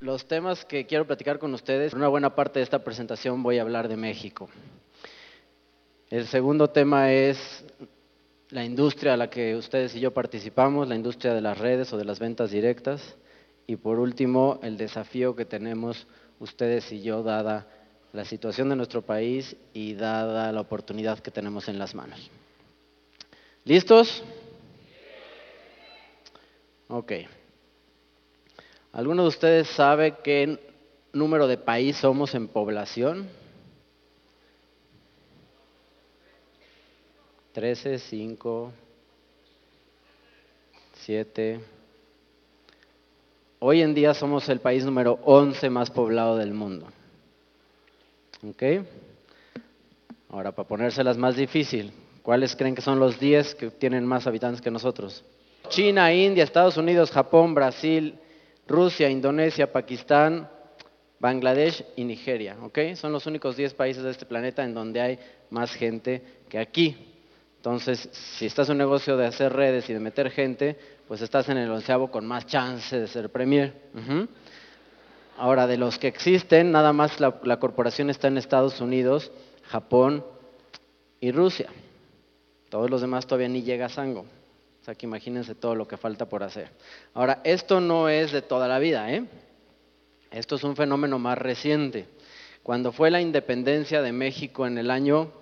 los temas que quiero platicar con ustedes, una buena parte de esta presentación voy a hablar de México. El segundo tema es la industria a la que ustedes y yo participamos, la industria de las redes o de las ventas directas. Y por último, el desafío que tenemos ustedes y yo, dada la situación de nuestro país y dada la oportunidad que tenemos en las manos. ¿Listos? Ok. ¿Alguno de ustedes sabe qué número de país somos en población? 13, 5, 7. Hoy en día somos el país número 11 más poblado del mundo. ¿Ok? Ahora, para ponérselas más difícil, ¿cuáles creen que son los 10 que tienen más habitantes que nosotros? China, India, Estados Unidos, Japón, Brasil, Rusia, Indonesia, Pakistán, Bangladesh y Nigeria. Son los únicos 10 países de este planeta en donde hay más gente que aquí. Entonces, si estás en un negocio de hacer redes y de meter gente, pues estás en el onceavo con más chance de ser premier. Ahora, de los que existen, nada más la, la, corporación está en Estados Unidos, Japón y Rusia. Todos los demás todavía ni llega a Sango. O sea que imagínense todo lo que falta por hacer. Ahora, esto no es de toda la vida, ¿eh? Esto es un fenómeno más reciente. Cuando fue la independencia de México en el año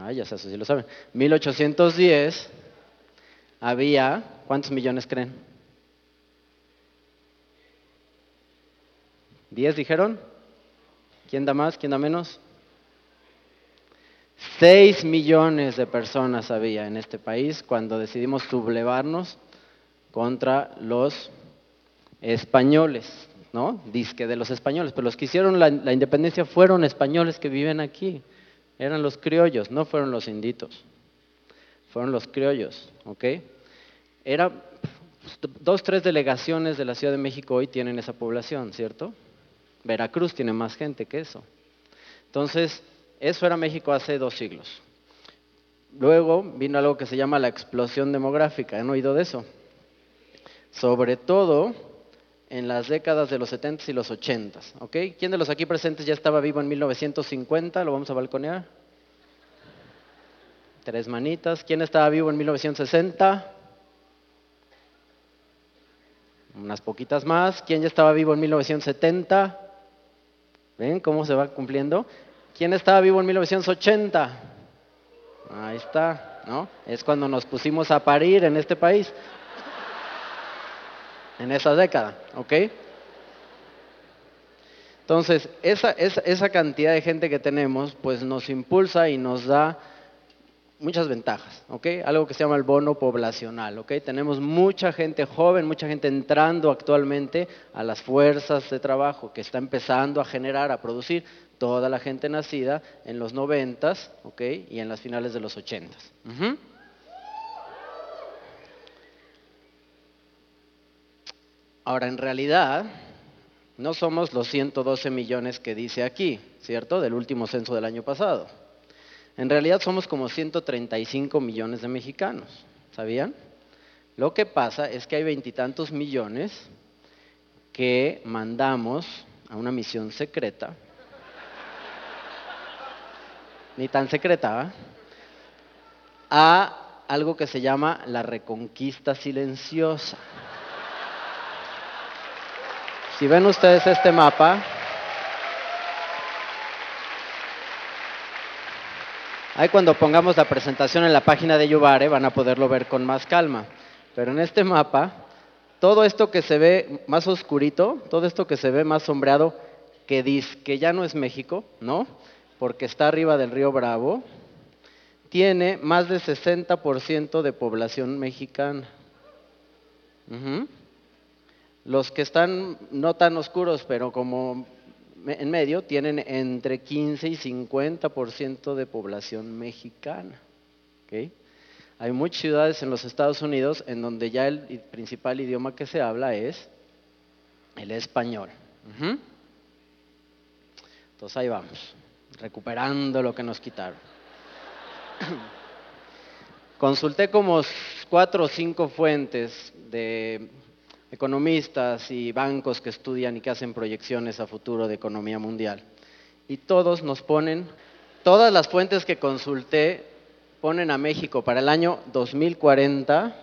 Ah, ya sé, eso lo saben. 1810 había, ¿cuántos millones creen? ¿Diez dijeron? ¿Quién da más? ¿Quién da menos? Seis millones de personas había en este país cuando decidimos sublevarnos contra los españoles, ¿no? Disque de los españoles, pero los que hicieron la, independencia fueron españoles que viven aquí. Eran los criollos, no fueron los inditos. Fueron los criollos, ¿ok? Era, dos, tres delegaciones de la Ciudad de México hoy tienen esa población, ¿cierto? Veracruz tiene más gente que eso. Entonces, eso era México hace dos siglos. Luego vino algo que se llama la explosión demográfica. ¿Han oído de eso? Sobre todo en las décadas de los 70 y los 80. ¿ok? ¿Quién de los aquí presentes ya estaba vivo en 1950? ¿Lo vamos a balconear? Tres manitas. ¿Quién estaba vivo en 1960? Unas poquitas más. ¿Quién ya estaba vivo en 1970? ¿Ven cómo se va cumpliendo? ¿Quién estaba vivo en 1980? Ahí está, ¿no? Es cuando nos pusimos a parir en este país en esa década, ¿ok? Entonces, esa, esa, esa, cantidad de gente que tenemos, pues nos impulsa y nos da muchas ventajas, ¿ok? Algo que se llama el bono poblacional, ¿ok? Tenemos mucha gente joven, mucha gente entrando actualmente a las fuerzas de trabajo, que está empezando a generar, a producir toda la gente nacida en los noventas, ¿ok? Y en las finales de los ochentas. Ahora, en realidad, no somos los 112 millones que dice aquí, ¿cierto? Del último censo del año pasado. En realidad somos como 135 millones de mexicanos, ¿sabían? Lo que pasa es que hay veintitantos millones que mandamos a una misión secreta, ni tan secreta, a algo que se llama la reconquista silenciosa. Si ven ustedes este mapa, ahí cuando pongamos la presentación en la página de Yubare van a poderlo ver con más calma. Pero en este mapa, todo esto que se ve más oscurito, todo esto que se ve más sombreado, que dice que ya no es México, ¿no? Porque está arriba del río Bravo, tiene más del 60% de población mexicana. Los que están no tan oscuros, pero como en medio, tienen entre 15 y 50% de población mexicana. Hay muchas ciudades en los Estados Unidos en donde ya el principal idioma que se habla es el español. Entonces ahí vamos, recuperando lo que nos quitaron. Consulté como cuatro o cinco fuentes de economistas y bancos que estudian y que hacen proyecciones a futuro de economía mundial. Y todos nos ponen, todas las fuentes que consulté ponen a México para el año 2040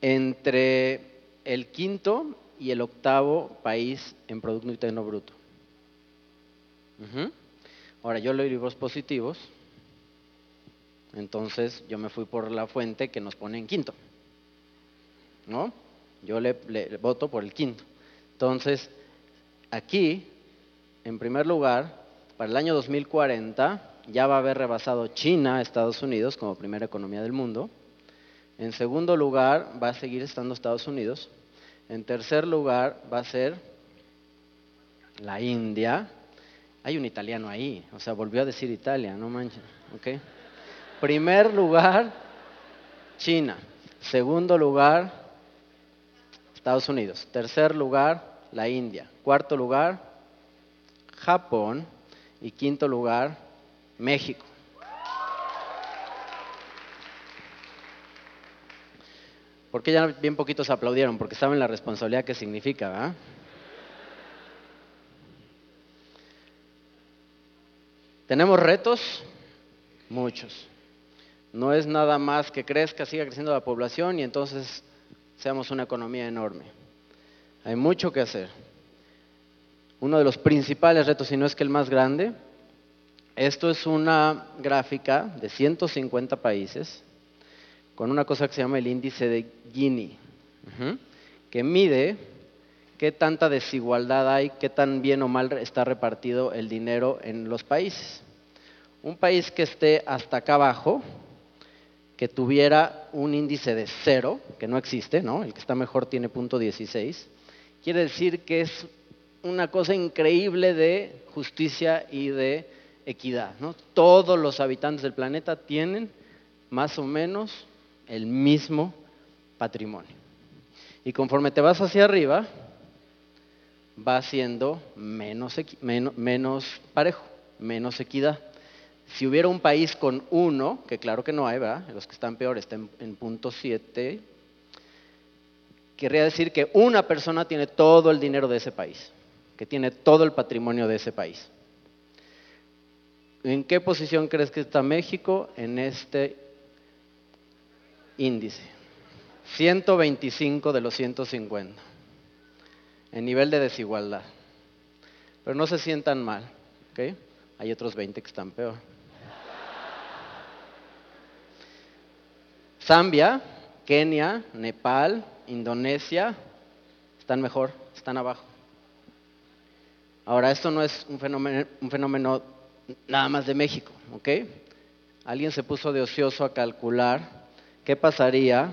entre el quinto y el octavo país en Producto Interno Bruto. Ahora, yo leí libros positivos, entonces yo me fui por la fuente que nos pone en quinto. ¿No? Yo le, voto por el quinto. Entonces, aquí, en primer lugar, para el año 2040 ya va a haber rebasado China a Estados Unidos como primera economía del mundo. En segundo lugar, va a seguir estando Estados Unidos. En tercer lugar, va a ser la India. Hay un italiano ahí, o sea, volvió a decir Italia, no manches. ¿ok? Primer lugar, China. Segundo lugar, Estados Unidos. Tercer lugar, la India. Cuarto lugar, Japón. Y quinto lugar, México. ¿Por qué ya bien poquitos aplaudieron? Porque saben la responsabilidad que significa, ¿verdad? ¿Tenemos retos? Muchos. No es nada más que crezca, siga creciendo la población y entonces seamos una economía enorme. Hay mucho que hacer. Uno de los principales retos, si no es que el más grande, esto es una gráfica de 150 países con una cosa que se llama el índice de Gini, que mide qué tanta desigualdad hay, qué tan bien o mal está repartido el dinero en los países. Un país que esté hasta acá abajo, que tuviera un índice de cero, que no existe, ¿no? El que está mejor tiene punto 16, quiere decir que es una cosa increíble de justicia y de equidad, ¿no? Todos los habitantes del planeta tienen más o menos el mismo patrimonio. Y conforme te vas hacia arriba, va siendo menos, menos parejo, menos equidad. Si hubiera un país con uno, que claro que no hay, ¿verdad? Los que están peor están en punto 7, querría decir que una persona tiene todo el dinero de ese país, que tiene todo el patrimonio de ese país. ¿En qué posición crees que está México en este índice? 125 de los 150 en nivel de desigualdad. Pero no se sientan mal, ¿ok? Hay otros 20 que están peor. Zambia, Kenia, Nepal, Indonesia están mejor, están abajo. Ahora, esto no es un fenómeno, nada más de México, ¿ok? Alguien se puso de ocioso a calcular qué pasaría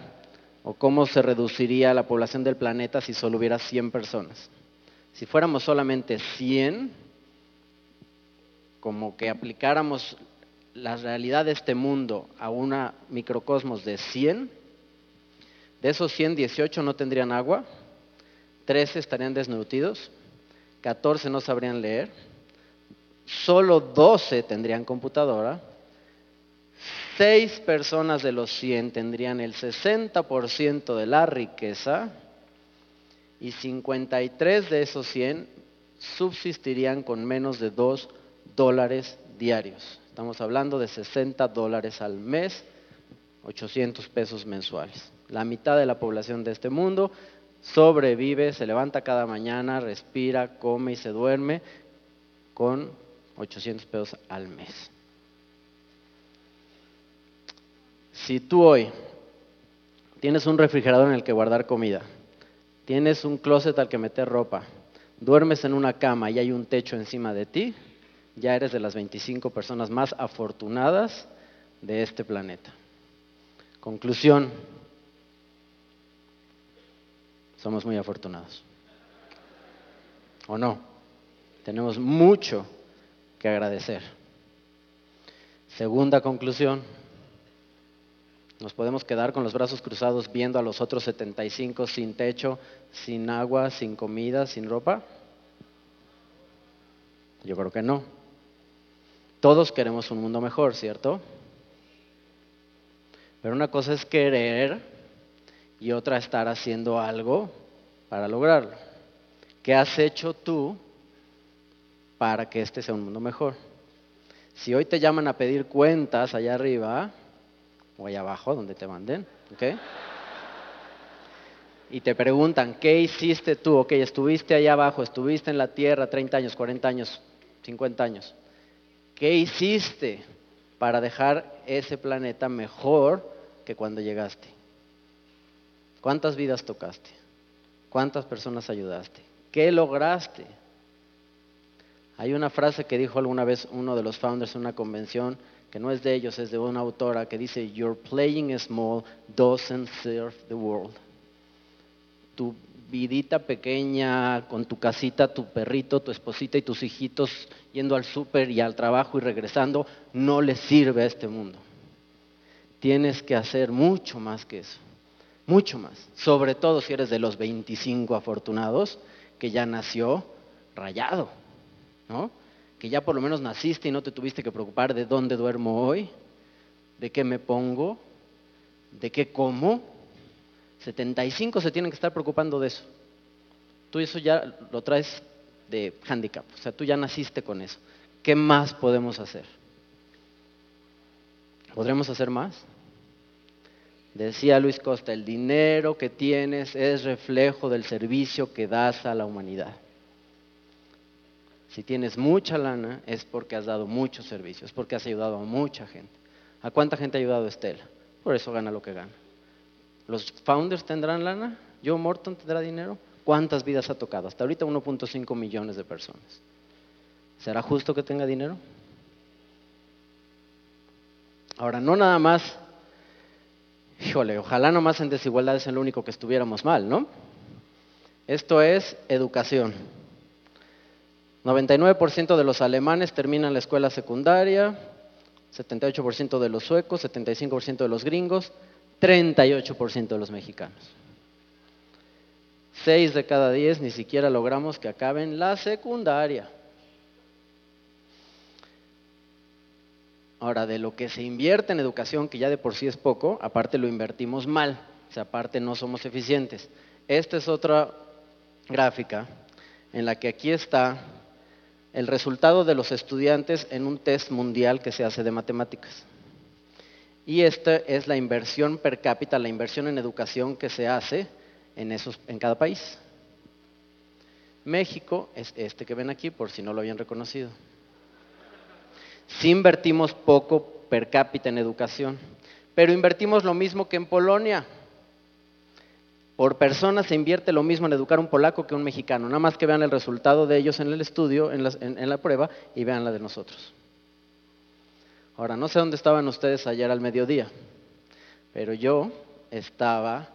o cómo se reduciría la población del planeta si solo hubiera 100 personas. Si fuéramos solamente 100, como que aplicáramos la realidad de este mundo a una microcosmos de 100, de esos 100, 18 no tendrían agua, 13 estarían desnutridos, 14 no sabrían leer, solo 12 tendrían computadora, 6 personas de los 100 tendrían el 60% de la riqueza y 53 de esos 100 subsistirían con menos de 2 dólares diarios. Estamos hablando de 60 dólares al mes, 800 pesos mensuales. La mitad de la población de este mundo sobrevive, se levanta cada mañana, respira, come y se duerme con 800 pesos al mes. Si tú hoy tienes un refrigerador en el que guardar comida, tienes un closet al que meter ropa, duermes en una cama y hay un techo encima de ti, ya eres de las 25 personas más afortunadas de este planeta. Conclusión, somos muy afortunados. ¿O no? Tenemos mucho que agradecer. Segunda conclusión, nos podemos quedar con los brazos cruzados viendo a los otros 75 sin techo, sin agua, sin comida, sin ropa. Yo creo que no. Todos queremos un mundo mejor, ¿cierto? Pero una cosa es querer y otra estar haciendo algo para lograrlo. ¿Qué has hecho tú para que este sea un mundo mejor? Si hoy te llaman a pedir cuentas allá arriba o allá abajo, donde te manden, ¿ok? Y te preguntan, ¿qué hiciste tú? Ok, estuviste allá abajo, estuviste en la tierra 30 años, 40 años, 50 años. ¿Qué hiciste para dejar ese planeta mejor que cuando llegaste? ¿Cuántas vidas tocaste? ¿Cuántas personas ayudaste? ¿Qué lograste? Hay una frase que dijo alguna vez uno de los founders en una convención, que no es de ellos, es de una autora, que dice, Your playing small doesn't serve the world. Vidita pequeña, con tu casita, tu perrito, tu esposita y tus hijitos yendo al súper y al trabajo y regresando, no le sirve a este mundo. Tienes que hacer mucho más que eso, mucho más. Sobre todo si eres de los 25 afortunados que ya nació rayado ¿no? Que ya por lo menos naciste y no te tuviste que preocupar de dónde duermo hoy, de qué me pongo, de qué como. 75 se tienen que estar preocupando de eso. Tú eso ya lo traes de handicap, o sea, tú ya naciste con eso. ¿Qué más podemos hacer? ¿Podremos hacer más? Decía Luis Costa, el dinero que tienes es reflejo del servicio que das a la humanidad. Si tienes mucha lana es porque has dado muchos servicios, es porque has ayudado a mucha gente. ¿A cuánta gente ha ayudado Estela? Por eso gana lo que gana. ¿Los founders tendrán lana? ¿Joe Morton tendrá dinero? ¿Cuántas vidas ha tocado? Hasta ahorita 1.5 millones de personas. ¿Será justo que tenga dinero? Ahora, no nada más, híjole, ojalá no más en desigualdad es lo único que estuviéramos mal, ¿no? Esto es educación. 99% de los alemanes terminan la escuela secundaria, 78% de los suecos, 75% de los gringos, 38% de los mexicanos. 6 de cada 10 ni siquiera logramos que acaben la secundaria. Ahora, de lo que se invierte en educación, que ya de por sí es poco, aparte lo invertimos mal, o sea, aparte no somos eficientes. Esta es otra gráfica en la que aquí está el resultado de los estudiantes en un test mundial que se hace de matemáticas. Y esta es la inversión per cápita, la inversión en educación que se hace en, esos, en cada país. México es este que ven aquí, por si no lo habían reconocido. Sí invertimos poco per cápita en educación, pero invertimos lo mismo que en Polonia. Por persona se invierte lo mismo en educar un polaco que un mexicano. Nada más que vean el resultado de ellos en el estudio, en la, prueba, y vean la de nosotros. Ahora, no sé dónde estaban ustedes ayer al mediodía, pero yo estaba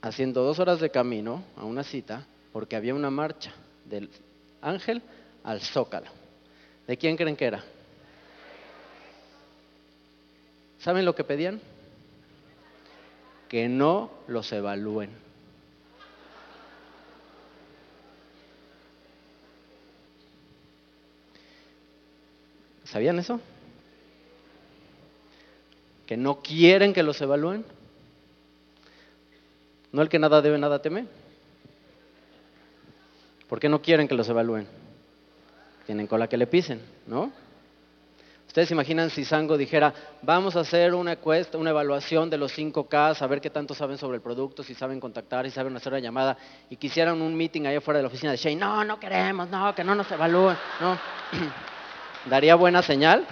haciendo dos horas de camino a una cita porque había una marcha del Ángel al Zócalo. ¿De quién creen que era? ¿Saben lo que pedían? que no los evalúen. ¿Sabían eso? Que no quieren que los evalúen. ¿No el que nada debe, nada teme? ¿Por qué no quieren que los evalúen? Tienen cola que le pisen, ¿no? Ustedes imaginan si Sango dijera, vamos a hacer una encuesta, una evaluación de los 5K, saber qué tanto saben sobre el producto, si saben contactar, si saben hacer una llamada, y quisieran un meeting allá fuera de la oficina de Shane, no, no queremos, no, que no nos evalúen, no. ¿Daría buena señal?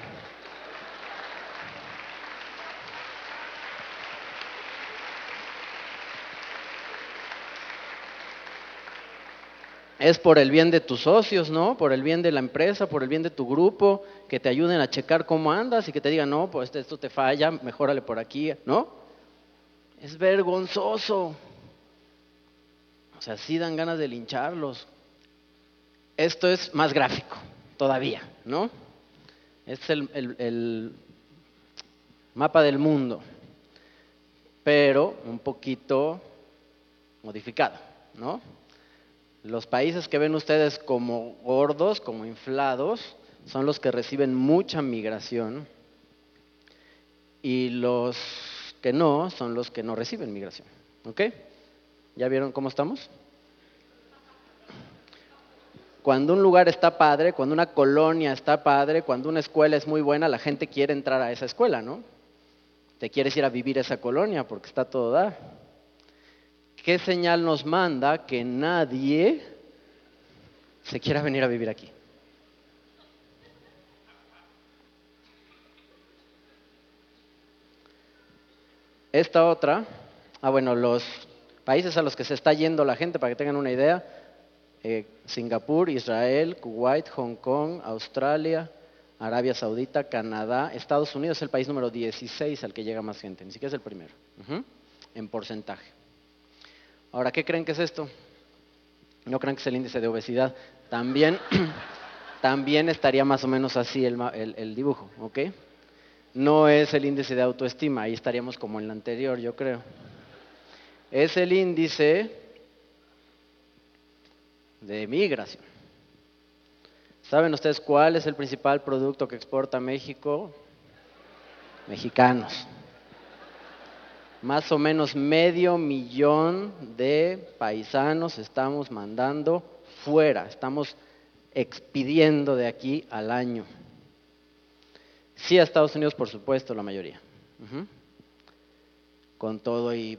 Es por el bien de tus socios, ¿no? Por el bien de la empresa, por el bien de tu grupo, que te ayuden a checar cómo andas y que te digan, no, pues esto te falla, mejórale por aquí, ¿no? Es vergonzoso. O sea, sí dan ganas de lincharlos. Esto es más gráfico, todavía, ¿no? Este es el, el mapa del mundo, pero un poquito modificado, ¿no? Los países que ven ustedes como gordos, como inflados, son los que reciben mucha migración y los que no son los que no reciben migración. ¿Ok? ¿Ya vieron cómo estamos? Cuando un lugar está padre, cuando una colonia está padre, cuando una escuela es muy buena, la gente quiere entrar a esa escuela, ¿no? Te quieres ir a vivir a esa colonia porque está todo da. ¿Qué señal nos manda que nadie se quiera venir a vivir aquí? Esta otra, ah bueno, los países a los que se está yendo la gente, para que tengan una idea, eh, Singapur, Israel, Kuwait, Hong Kong, Australia, Arabia Saudita, Canadá, Estados Unidos es el país número 16 al que llega más gente, ni siquiera es el primero, en porcentaje. Ahora, ¿qué creen que es esto? No creen que es el índice de obesidad. También, también estaría más o menos así el, el dibujo, ¿ok? No es el índice de autoestima, ahí estaríamos como en el anterior, yo creo. Es el índice de migración. ¿Saben ustedes cuál es el principal producto que exporta México? Mexicanos. Más o menos medio millón de paisanos estamos mandando fuera, estamos expidiendo de aquí al año. Sí a Estados Unidos, por supuesto, la mayoría. Con todo y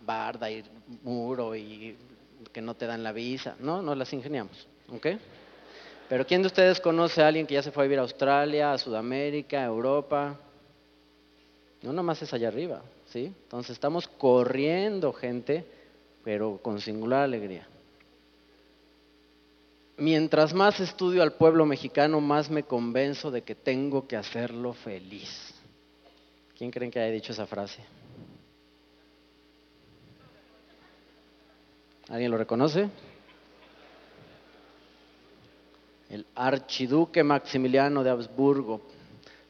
barda y muro y que no te dan la visa. No, no las ingeniamos. ¿Ok? Pero ¿quién de ustedes conoce a alguien que ya se fue a vivir a Australia, a Sudamérica, a Europa? No, nomás es allá arriba, ¿sí? Entonces estamos corriendo gente, pero con singular alegría. Mientras más estudio al pueblo mexicano, más me convenzo de que tengo que hacerlo feliz. ¿Quién creen que haya dicho esa frase? ¿Alguien lo reconoce? El archiduque Maximiliano de Habsburgo,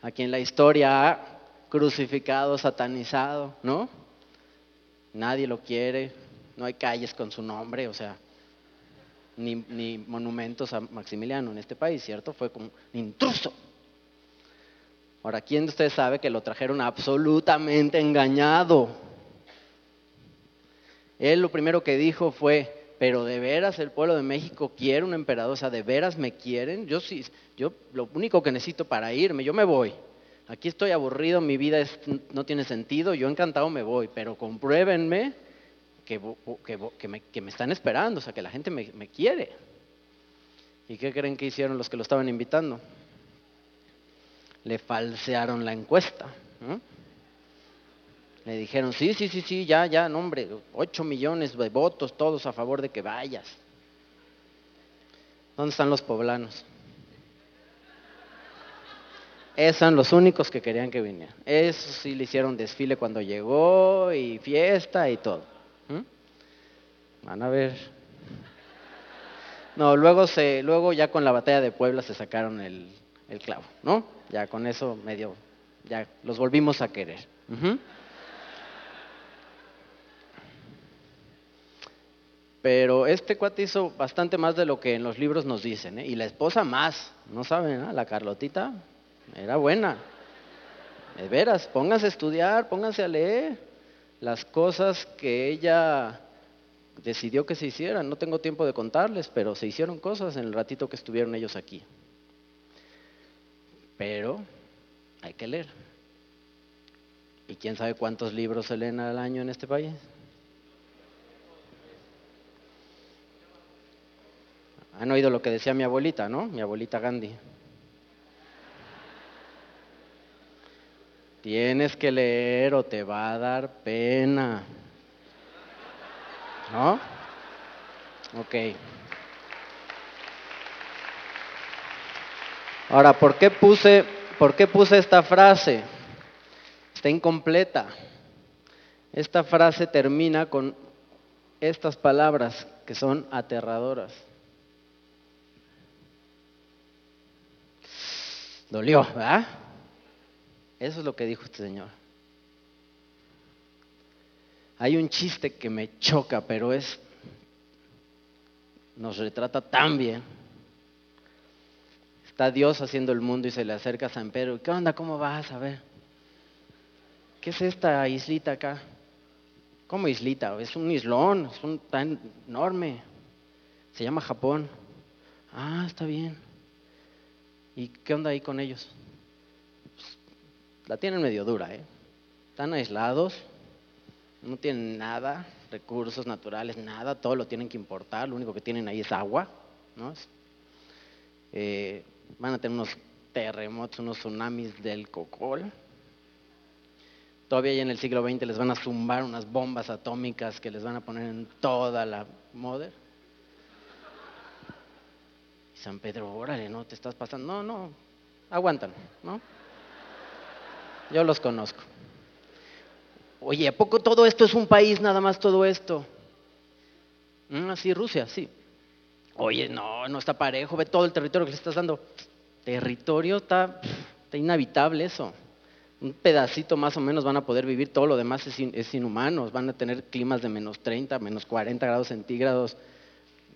a quien la historia crucificado, satanizado, ¿no? Nadie lo quiere, no hay calles con su nombre, o sea, ni, ni monumentos a Maximiliano en este país, ¿cierto? Fue como un intruso. Ahora, ¿quién de ustedes sabe que lo trajeron absolutamente engañado? Él lo primero que dijo fue, pero de veras el pueblo de México quiere un emperador, o sea, de veras me quieren. Yo sí, yo lo único que necesito para irme, yo me voy. Aquí estoy aburrido, mi vida no tiene sentido, yo encantado me voy, pero compruébenme que, que, me, están esperando, o sea, que la gente me, me quiere. ¿Y qué creen que hicieron los que lo estaban invitando? Le falsearon la encuesta. Le dijeron, sí, sí, sí, sí, ya, ya, no, hombre, ocho millones de votos, todos a favor de que vayas. ¿Dónde están los poblanos? Esos son los únicos que querían que viniera. Eso sí le hicieron desfile cuando llegó y fiesta y todo. ¿Mm? Van a ver. No, luego se, luego ya con la batalla de Puebla se sacaron el, clavo, ¿no? Ya con eso medio, ya los volvimos a querer. Pero este cuate hizo bastante más de lo que en los libros nos dicen, ¿eh? y la esposa más, no saben, la Carlotita era buena. De veras, pónganse a estudiar, pónganse a leer las cosas que ella decidió que se hicieran. No tengo tiempo de contarles, pero se hicieron cosas en el ratito que estuvieron ellos aquí. Pero hay que leer. ¿Y quién sabe cuántos libros se leen al año en este país? Han oído lo que decía mi abuelita, ¿no? Mi abuelita Gandhi. Tienes que leer o te va a dar pena. ¿No? Ok. Ahora, ¿por qué puse, por qué puse esta frase? Está incompleta. Esta frase termina con estas palabras que son aterradoras. Dolió, ¿verdad? Eso es lo que dijo este señor. Hay un chiste que me choca, pero es, nos retrata tan bien. Está Dios haciendo el mundo y se le acerca a San Pedro. ¿Qué onda? ¿Cómo vas? A ver. ¿qué es esta islita acá? ¿Cómo islita? Es un islón, es un tan enorme. Se llama Japón. Ah, está bien. ¿Y qué onda ahí con ellos? La tienen medio dura, ¿eh? Están aislados, no tienen nada, recursos naturales, nada, todo lo tienen que importar, lo único que tienen ahí es agua, ¿no? Eh, van a tener unos terremotos, unos tsunamis del cocol. Todavía en el siglo XX les van a zumbar unas bombas atómicas que les van a poner en toda la moda. San Pedro, órale, no te estás pasando. No, no, aguantan, ¿no? Yo los conozco. Oye, ¿a poco todo esto es un país, nada más todo esto? Mm, sí, Rusia, sí. Oye, no, no está parejo, ve todo el territorio que le estás dando. Territorio está, está inhabitable eso. Un pedacito más o menos van a poder vivir, todo lo demás es, es inhumano, van a tener climas de menos 30, menos 40 grados centígrados,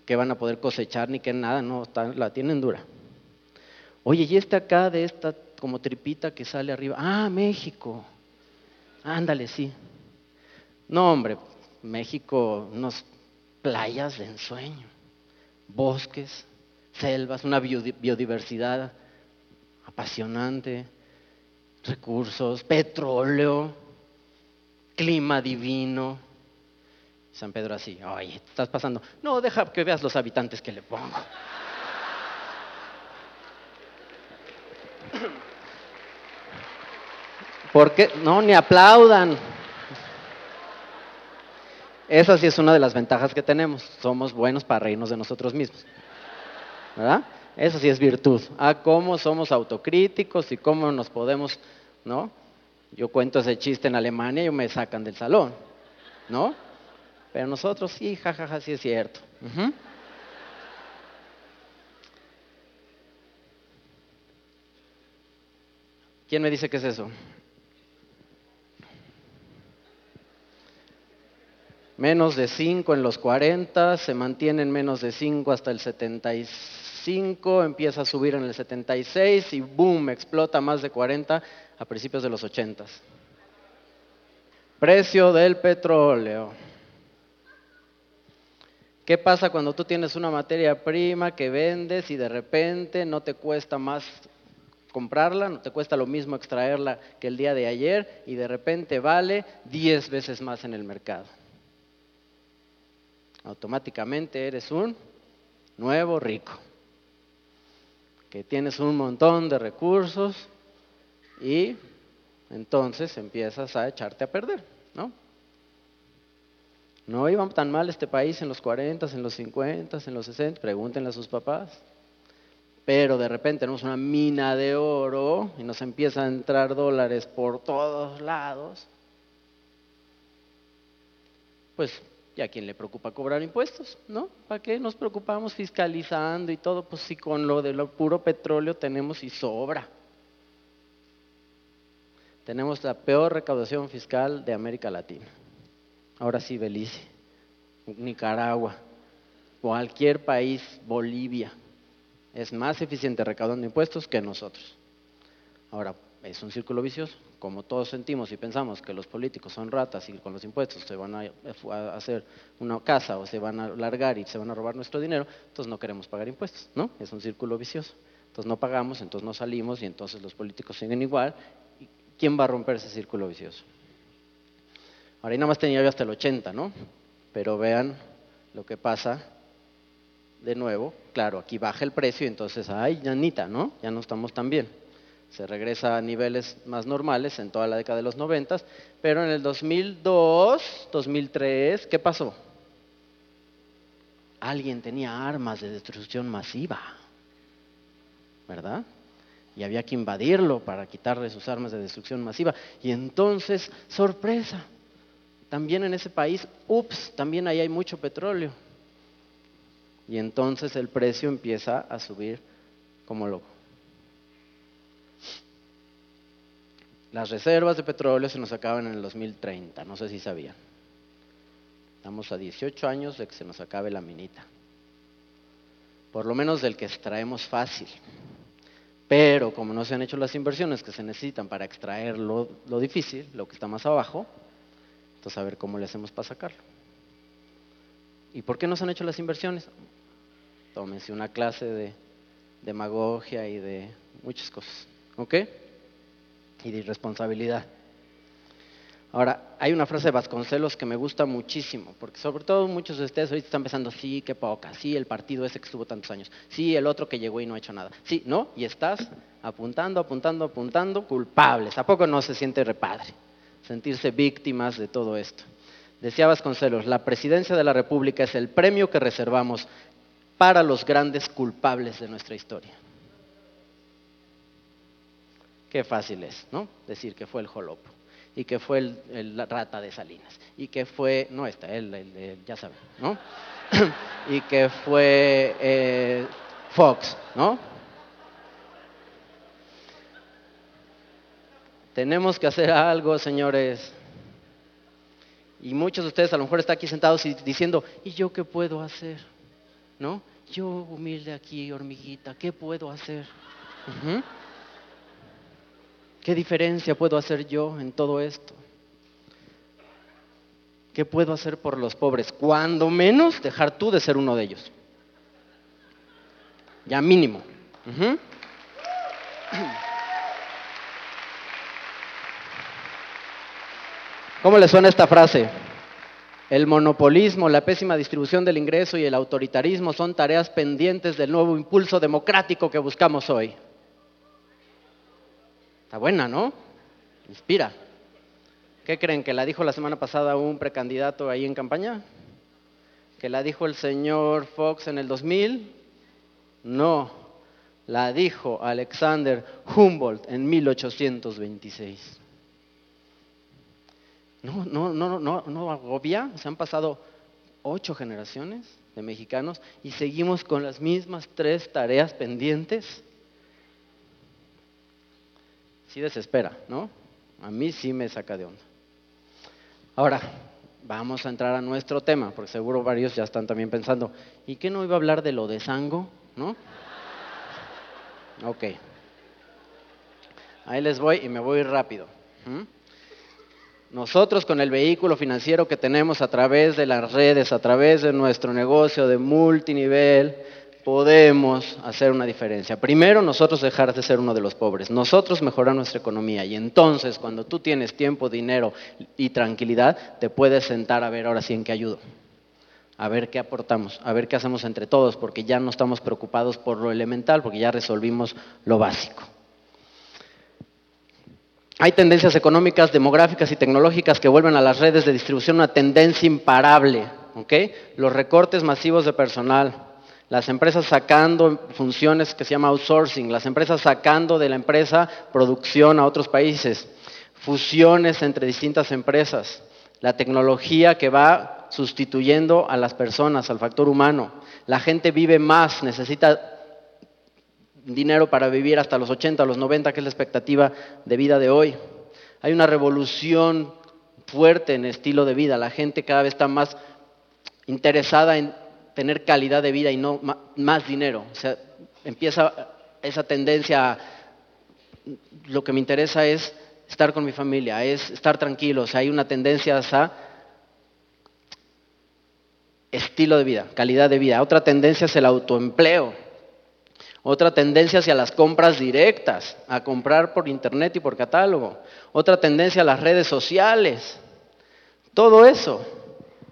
que van a poder cosechar ni que nada, no, la tienen dura. Oye, y este acá de esta como tripita que sale arriba, ah, México, ándale, sí. No, hombre, México, unas playas de ensueño bosques, selvas, una biodiversidad apasionante, recursos, petróleo, clima divino. San Pedro así, oye, estás pasando. No, deja que veas los habitantes que le pongo. Porque no, ni aplaudan. Esa sí es una de las ventajas que tenemos. Somos buenos para reírnos de nosotros mismos. ¿Verdad? Eso sí es virtud. Ah, cómo somos autocríticos y cómo nos podemos, ¿no? Yo cuento ese chiste en Alemania y me sacan del salón, ¿no? Pero nosotros sí, jajaja, sí es cierto. ¿Quién me dice qué es eso? Menos de 5 en los 40, se mantiene en menos de 5 hasta el 75, empieza a subir en el 76 y boom, explota más de 40 a principios de los 80. Precio del petróleo. ¿Qué pasa cuando tú tienes una materia prima que vendes y de repente no te cuesta más comprarla, no te cuesta lo mismo extraerla que el día de ayer y de repente vale 10 veces más en el mercado? Automáticamente eres un nuevo rico, que tienes un montón de recursos y entonces empiezas a echarte a perder, ¿no? No iba tan mal este país en los 40, en los 50, en los 60, pregúntenle a sus papás. Pero de repente tenemos una mina de oro y nos empiezan a entrar dólares por todos lados. Pues ¿Y a quién le preocupa cobrar impuestos? ¿No? ¿Para qué nos preocupamos fiscalizando y todo? Pues si con lo de lo puro petróleo tenemos y sobra. Tenemos la peor recaudación fiscal de América Latina. Ahora sí, Belice, Nicaragua, cualquier país, Bolivia, es más eficiente recaudando impuestos que nosotros. Ahora, es un círculo vicioso como todos sentimos y pensamos que los políticos son ratas y con los impuestos se van a, hacer una casa o se van a largar y se van a robar nuestro dinero, entonces no queremos pagar impuestos, ¿no? Es un círculo vicioso. Entonces no pagamos, entonces no salimos y entonces los políticos siguen igual. ¿Quién va a romper ese círculo vicioso? Ahora, ahí nada más tenía yo hasta el 80, ¿no? Pero vean lo que pasa de nuevo. Claro, aquí baja el precio y entonces, ay, Janita, ¿no? Ya no estamos tan bien se regresa a niveles más normales en toda la década de los 90, pero en el 2002, 2003, ¿qué pasó? Alguien tenía armas de destrucción masiva, ¿verdad? Y había que invadirlo para quitarle sus armas de destrucción masiva. Y entonces, sorpresa, también en ese país, ups, también ahí hay mucho petróleo. Y entonces el precio empieza a subir como loco. Las reservas de petróleo se nos acaban en el 2030, no sé si sabían. Estamos a 18 años de que se nos acabe la minita. Por lo menos del que extraemos fácil. Pero como no se han hecho las inversiones que se necesitan para extraer lo, difícil, lo que está más abajo, entonces a ver cómo le hacemos para sacarlo. ¿Y por qué no se han hecho las inversiones? Tómense una clase de demagogia y de muchas cosas, ¿ok? Y de irresponsabilidad. Ahora, hay una frase de Vasconcelos que me gusta muchísimo, porque sobre todo muchos de ustedes ahorita están pensando, sí, qué poca, sí, el partido ese que estuvo tantos años, sí, el otro que llegó y no ha hecho nada, sí, ¿no? Y estás apuntando, apuntando, apuntando, culpables. ¿A poco no se siente repadre sentirse víctimas de todo esto? Decía Vasconcelos, la presidencia de la República es el premio que reservamos para los grandes culpables de nuestra historia. Qué fácil es, ¿no? Decir que fue el Jolopo y que fue el, la rata de Salinas y que fue, no está, él, ya saben, ¿no? y que fue eh, Fox, ¿no? Tenemos que hacer algo, señores. Y muchos de ustedes a lo mejor están aquí sentados y diciendo, ¿y yo qué puedo hacer? ¿No? Yo humilde aquí, hormiguita, ¿qué puedo hacer? ¿Qué diferencia puedo hacer yo en todo esto? ¿Qué puedo hacer por los pobres? Cuando menos dejar tú de ser uno de ellos. Ya mínimo. ¿Cómo le suena esta frase? El monopolismo, la pésima distribución del ingreso y el autoritarismo son tareas pendientes del nuevo impulso democrático que buscamos hoy. Está buena, ¿no? Inspira. ¿Qué creen? ¿Que la dijo la semana pasada un precandidato ahí en campaña? ¿Que la dijo el señor Fox en el 2000? No, la dijo Alexander Humboldt en 1826. No, no, no, no, no agobia. Se han pasado ocho generaciones de mexicanos y seguimos con las mismas tres tareas pendientes. Sí desespera, ¿no? A mí sí me saca de onda. Ahora, vamos a entrar a nuestro tema, porque seguro varios ya están también pensando, ¿y qué no iba a hablar de lo de Sango? ¿No? Ok. Ahí les voy y me voy rápido. Nosotros con el vehículo financiero que tenemos a través de las redes, a través de nuestro negocio de multinivel, podemos hacer una diferencia. Primero, nosotros dejar de ser uno de los pobres, nosotros mejorar nuestra economía y entonces cuando tú tienes tiempo, dinero y tranquilidad, te puedes sentar a ver ahora sí en qué ayudo, a ver qué aportamos, a ver qué hacemos entre todos, porque ya no estamos preocupados por lo elemental, porque ya resolvimos lo básico. Hay tendencias económicas, demográficas y tecnológicas que vuelven a las redes de distribución una tendencia imparable. Los recortes masivos de personal, las empresas sacando funciones que se llama outsourcing, las empresas sacando de la empresa producción a otros países, fusiones entre distintas empresas, la tecnología que va sustituyendo a las personas, al factor humano. La gente vive más, necesita dinero para vivir hasta los 80, los 90, que es la expectativa de vida de hoy. Hay una revolución fuerte en el estilo de vida. La gente cada vez está más interesada en tener calidad de vida y no más dinero. O sea, empieza esa tendencia, lo que me interesa es estar con mi familia, es estar tranquilo. O sea, hay una tendencia a estilo de vida, calidad de vida. Otra tendencia es el autoempleo. Otra tendencia hacia las compras directas, a comprar por internet y por catálogo. Otra tendencia a las redes sociales. Todo eso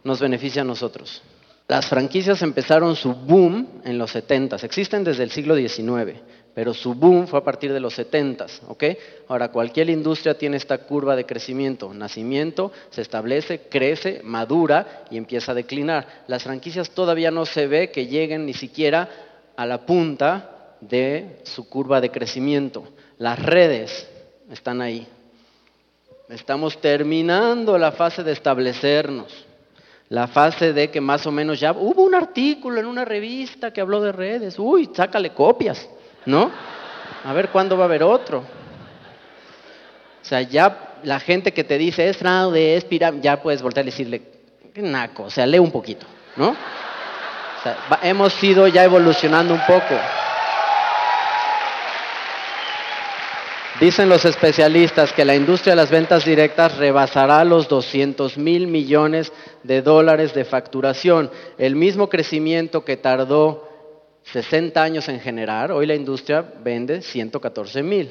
nos beneficia a nosotros. Las franquicias empezaron su boom en los 70, existen desde el siglo XIX, pero su boom fue a partir de los 70, ¿ok? Ahora, cualquier industria tiene esta curva de crecimiento, nacimiento, se establece, crece, madura y empieza a declinar. Las franquicias todavía no se ve que lleguen ni siquiera a la punta de su curva de crecimiento. Las redes están ahí. Estamos terminando la fase de establecernos, la fase de que más o menos ya hubo un artículo en una revista que habló de redes. Uy, sácale copias, ¿no? A ver cuándo va a haber otro. O sea, ya la gente que te dice es fraude, es pirámide, ya puedes voltear y decirle, qué naco, o sea, lee un poquito, ¿no? O sea, hemos ido ya evolucionando un poco. Dicen los especialistas que la industria de las ventas directas rebasará los 200 mil millones de dólares de facturación, el mismo crecimiento que tardó 60 años en generar, hoy la industria vende 114 mil.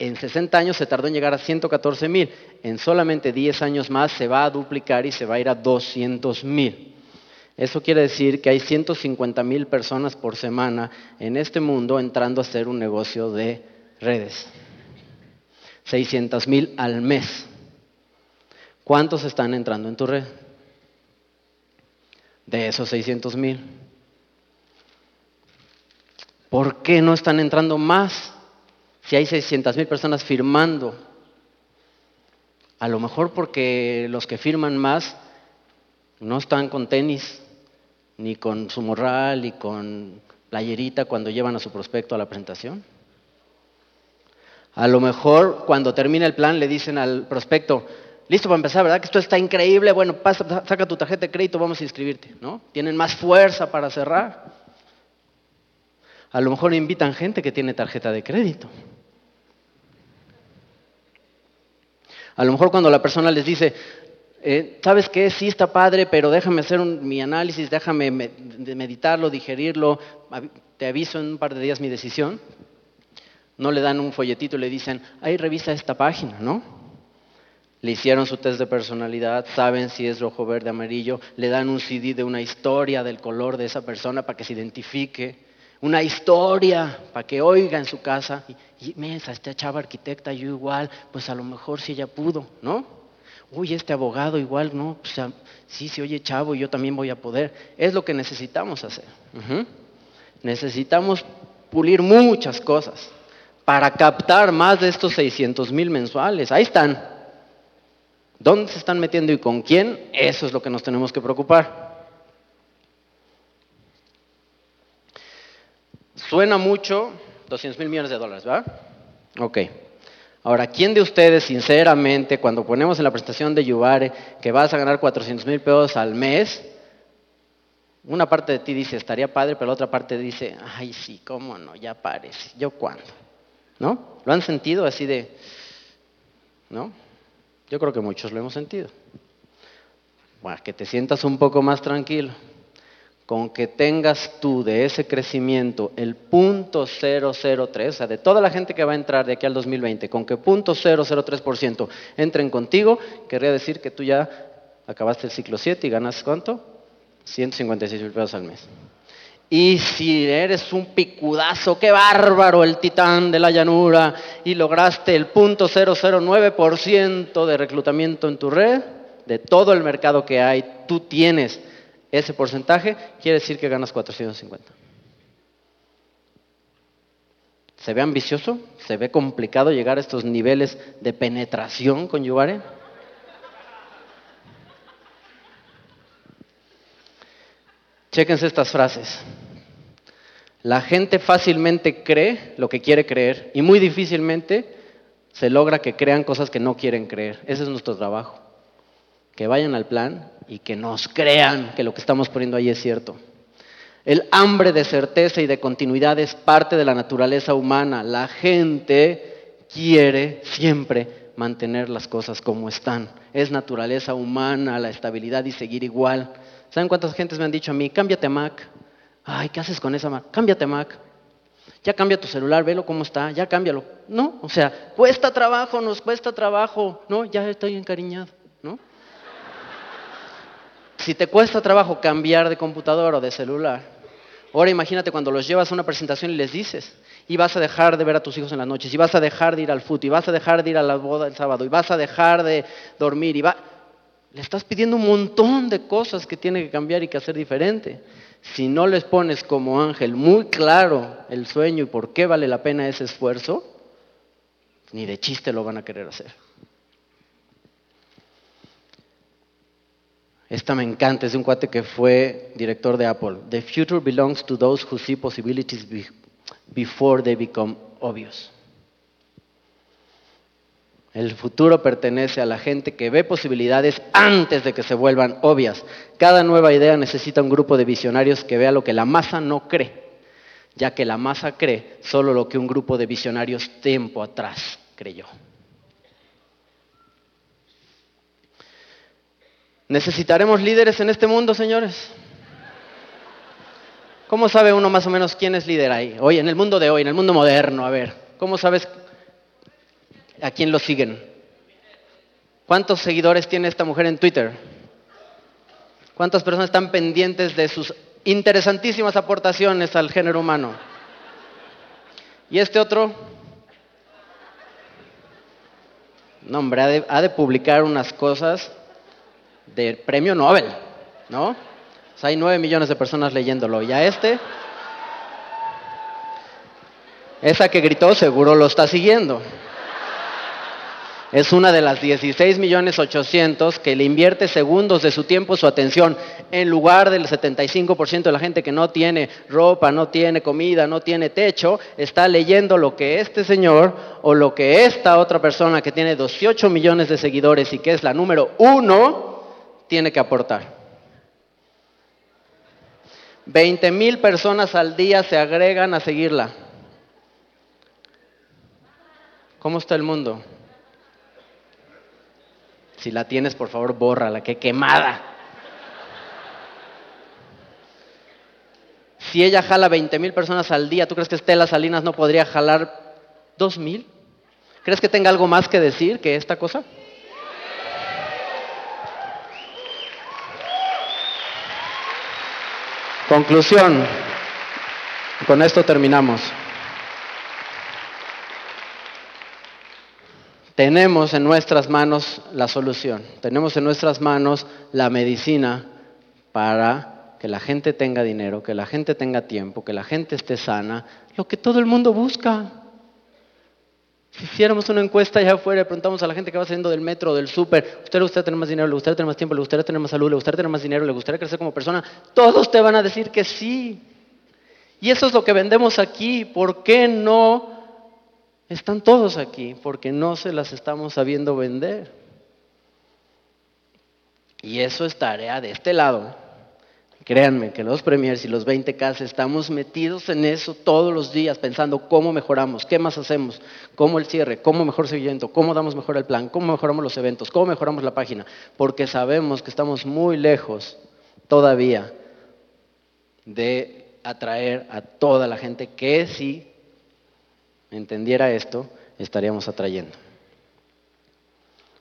En 60 años se tardó en llegar a 114 mil, en solamente 10 años más se va a duplicar y se va a ir a 200 mil. Eso quiere decir que hay 150 mil personas por semana en este mundo entrando a hacer un negocio de redes. 600 mil al mes. ¿Cuántos están entrando en tu red? De esos 600 mil. ¿Por qué no están entrando más si hay 600 mil personas firmando? A lo mejor porque los que firman más no están con tenis, ni con su morral y con playerita cuando llevan a su prospecto a la presentación. A lo mejor cuando termina el plan le dicen al prospecto, listo para empezar, ¿verdad? Que esto está increíble, bueno, pasa, saca tu tarjeta de crédito, vamos a inscribirte, ¿no? Tienen más fuerza para cerrar. A lo mejor invitan gente que tiene tarjeta de crédito. A lo mejor cuando la persona les dice, eh, ¿sabes qué? Sí está padre, pero déjame hacer mi análisis, déjame meditarlo, digerirlo, te aviso en un par de días mi decisión. No le dan un folletito y le dicen, ahí revisa esta página, ¿no? Le hicieron su test de personalidad, saben si es rojo, verde, amarillo, le dan un CD de una historia del color de esa persona para que se identifique, una historia para que oiga en su casa, y, y esta chava arquitecta, yo igual, pues a lo mejor si ella pudo, ¿no? Uy, este abogado igual, no, pues, sí, se oye chavo, yo también voy a poder. Es lo que necesitamos hacer. Necesitamos pulir muchas cosas para captar más de estos 600 mil mensuales. Ahí están. ¿Dónde se están metiendo y con quién? Eso es lo que nos tenemos que preocupar. Suena mucho, 200 mil millones de dólares, ¿verdad? Ok. Ahora, ¿quién de ustedes, sinceramente, cuando ponemos en la presentación de Yubare que vas a ganar 400 mil pesos al mes, una parte de ti dice, estaría padre, pero la otra parte dice, ay, sí, cómo no, ya parece, ¿yo cuándo? ¿No? ¿Lo han sentido así de, no? Yo creo que muchos lo hemos sentido. Bueno, que te sientas un poco más tranquilo con que tengas tú de ese crecimiento el punto 003, o sea, de toda la gente que va a entrar de aquí al 2020, con que punto 003% entren contigo, querría decir que tú ya acabaste el ciclo 7 y ganas cuánto? 156 mil pesos al mes. Y si eres un picudazo, qué bárbaro, el titán de la llanura, y lograste el punto 009% de reclutamiento en tu red, de todo el mercado que hay, tú tienes ese porcentaje, quiere decir que ganas 450. ¿Se ve ambicioso? ¿Se ve complicado llegar a estos niveles de penetración con Yubare? Chéquense estas frases. La gente fácilmente cree lo que quiere creer y muy difícilmente se logra que crean cosas que no quieren creer. Ese es nuestro trabajo. Que vayan al plan y que nos crean que lo que estamos poniendo ahí es cierto. El hambre de certeza y de continuidad es parte de la naturaleza humana. La gente quiere siempre mantener las cosas como están. Es naturaleza humana la estabilidad y seguir igual. ¿Saben cuántas gentes me han dicho a mí, cámbiate Mac? Ay, ¿qué haces con esa Mac? Cámbiate Mac. Ya cambia tu celular, velo cómo está, ya cámbialo. No, o sea, cuesta trabajo, nos cuesta trabajo. No, ya estoy encariñado, ¿no? Si te cuesta trabajo cambiar de computadora o de celular, ahora imagínate cuando los llevas a una presentación y les dices, y vas a dejar de ver a tus hijos en las noches, y vas a dejar de ir al fútbol, y vas a dejar de ir a la boda el sábado, y vas a dejar de dormir, y va... Le estás pidiendo un montón de cosas que tiene que cambiar y que hacer diferente. Si no les pones como ángel muy claro el sueño y por qué vale la pena ese esfuerzo, ni de chiste lo van a querer hacer. Esta me encanta, es de un cuate que fue director de Apple. The future belongs to those who see possibilities before they become obvious. El futuro pertenece a la gente que ve posibilidades antes de que se vuelvan obvias. Cada nueva idea necesita un grupo de visionarios que vea lo que la masa no cree. ya que la masa cree solo lo que un grupo de visionarios tiempo atrás creyó. ¿Necesitaremos líderes en este mundo, señores? ¿Cómo sabe uno más o menos quién es líder ahí? Hoy, en el mundo de hoy, en el mundo moderno, a ver, ¿cómo sabes a quién lo siguen? ¿Cuántos seguidores tiene esta mujer en Twitter? ¿Cuántas personas están pendientes de sus interesantísimas aportaciones al género humano? ¿Y este otro? No, hombre, ha de, ha de publicar unas cosas de premio Nobel, ¿no? O sea, hay nueve millones de personas leyéndolo. Y a este, esa que gritó seguro lo está siguiendo. Es una de las 16 millones 800 que le invierte segundos de su tiempo, su atención, en lugar del 75% de la gente que no tiene ropa, no tiene comida, no tiene techo, está leyendo lo que este señor o lo que esta otra persona que tiene 18 millones de seguidores y que es la número uno, tiene que aportar. 20 mil personas al día se agregan a seguirla. ¿Cómo está el mundo? Si la tienes, por favor, bórrala, que quemada. Si ella jala 20 mil personas al día, ¿tú crees que Estela Salinas no podría jalar 2 mil? ¿Crees que tenga algo más que decir que esta cosa? Conclusión. Con esto terminamos. Tenemos en nuestras manos la solución, tenemos en nuestras manos la medicina para que la gente tenga dinero, que la gente tenga tiempo, que la gente esté sana, lo que todo el mundo busca. Si hiciéramos una encuesta allá afuera y preguntamos a la gente que va saliendo del metro del súper, ¿usted le gustaría tener más dinero, le gustaría tener más tiempo, le gustaría tener más salud, le gustaría tener más dinero, le gustaría crecer como persona? Todos te van a decir que sí. Y eso es lo que vendemos aquí. ¿Por qué no están todos aquí? Porque no se las estamos sabiendo vender. Y eso es tarea de este lado. Créanme que los premiers y los 20K estamos metidos en eso todos los días, pensando cómo mejoramos, qué más hacemos, cómo el cierre, cómo mejor seguimiento, cómo damos mejor el plan, cómo mejoramos los eventos, cómo mejoramos la página, porque sabemos que estamos muy lejos todavía de atraer a toda la gente que si entendiera esto, estaríamos atrayendo.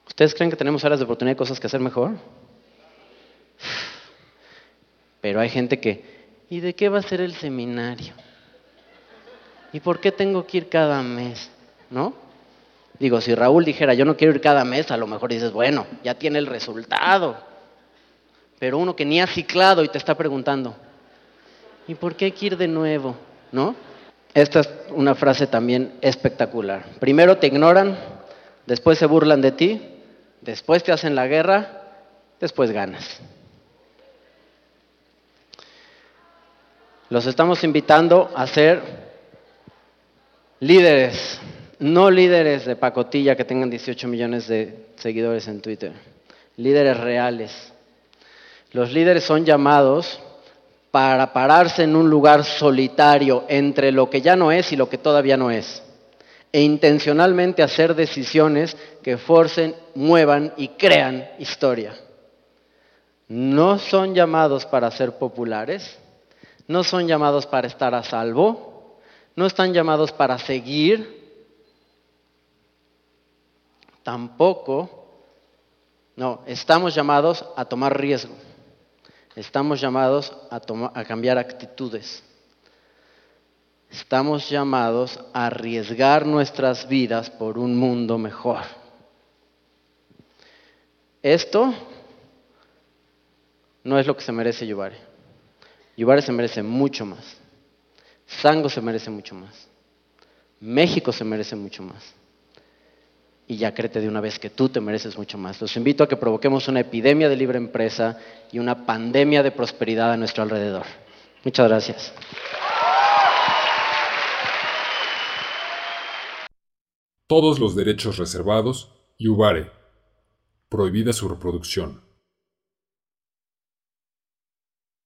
¿Ustedes creen que tenemos áreas de oportunidad y cosas que hacer mejor? Pero hay gente que, ¿y de qué va a ser el seminario? ¿Y por qué tengo que ir cada mes? ¿No? Digo, si Raúl dijera, yo no quiero ir cada mes, a lo mejor dices, bueno, ya tiene el resultado. Pero uno que ni ha ciclado y te está preguntando, ¿y por qué hay que ir de nuevo? ¿No? Esta es una frase también espectacular. Primero te ignoran, después se burlan de ti, después te hacen la guerra, después ganas. Los estamos invitando a ser líderes, no líderes de pacotilla que tengan 18 millones de seguidores en Twitter, líderes reales. Los líderes son llamados para pararse en un lugar solitario entre lo que ya no es y lo que todavía no es, e intencionalmente hacer decisiones que forcen, muevan y crean historia. No son llamados para ser populares, no son llamados para estar a salvo, no están llamados para seguir, tampoco, no, estamos llamados a tomar riesgo, estamos llamados a, cambiar actitudes, estamos llamados a arriesgar nuestras vidas por un mundo mejor. Esto no es lo que se merece Yubare. Yubare se merece mucho más. Sango se merece mucho más. México se merece mucho más. Y ya créete de una vez que tú te mereces mucho más. Los invito a que provoquemos una epidemia de libre empresa y una pandemia de prosperidad a nuestro alrededor. Muchas gracias. Todos los derechos reservados. Yubare. Prohibida su reproducción.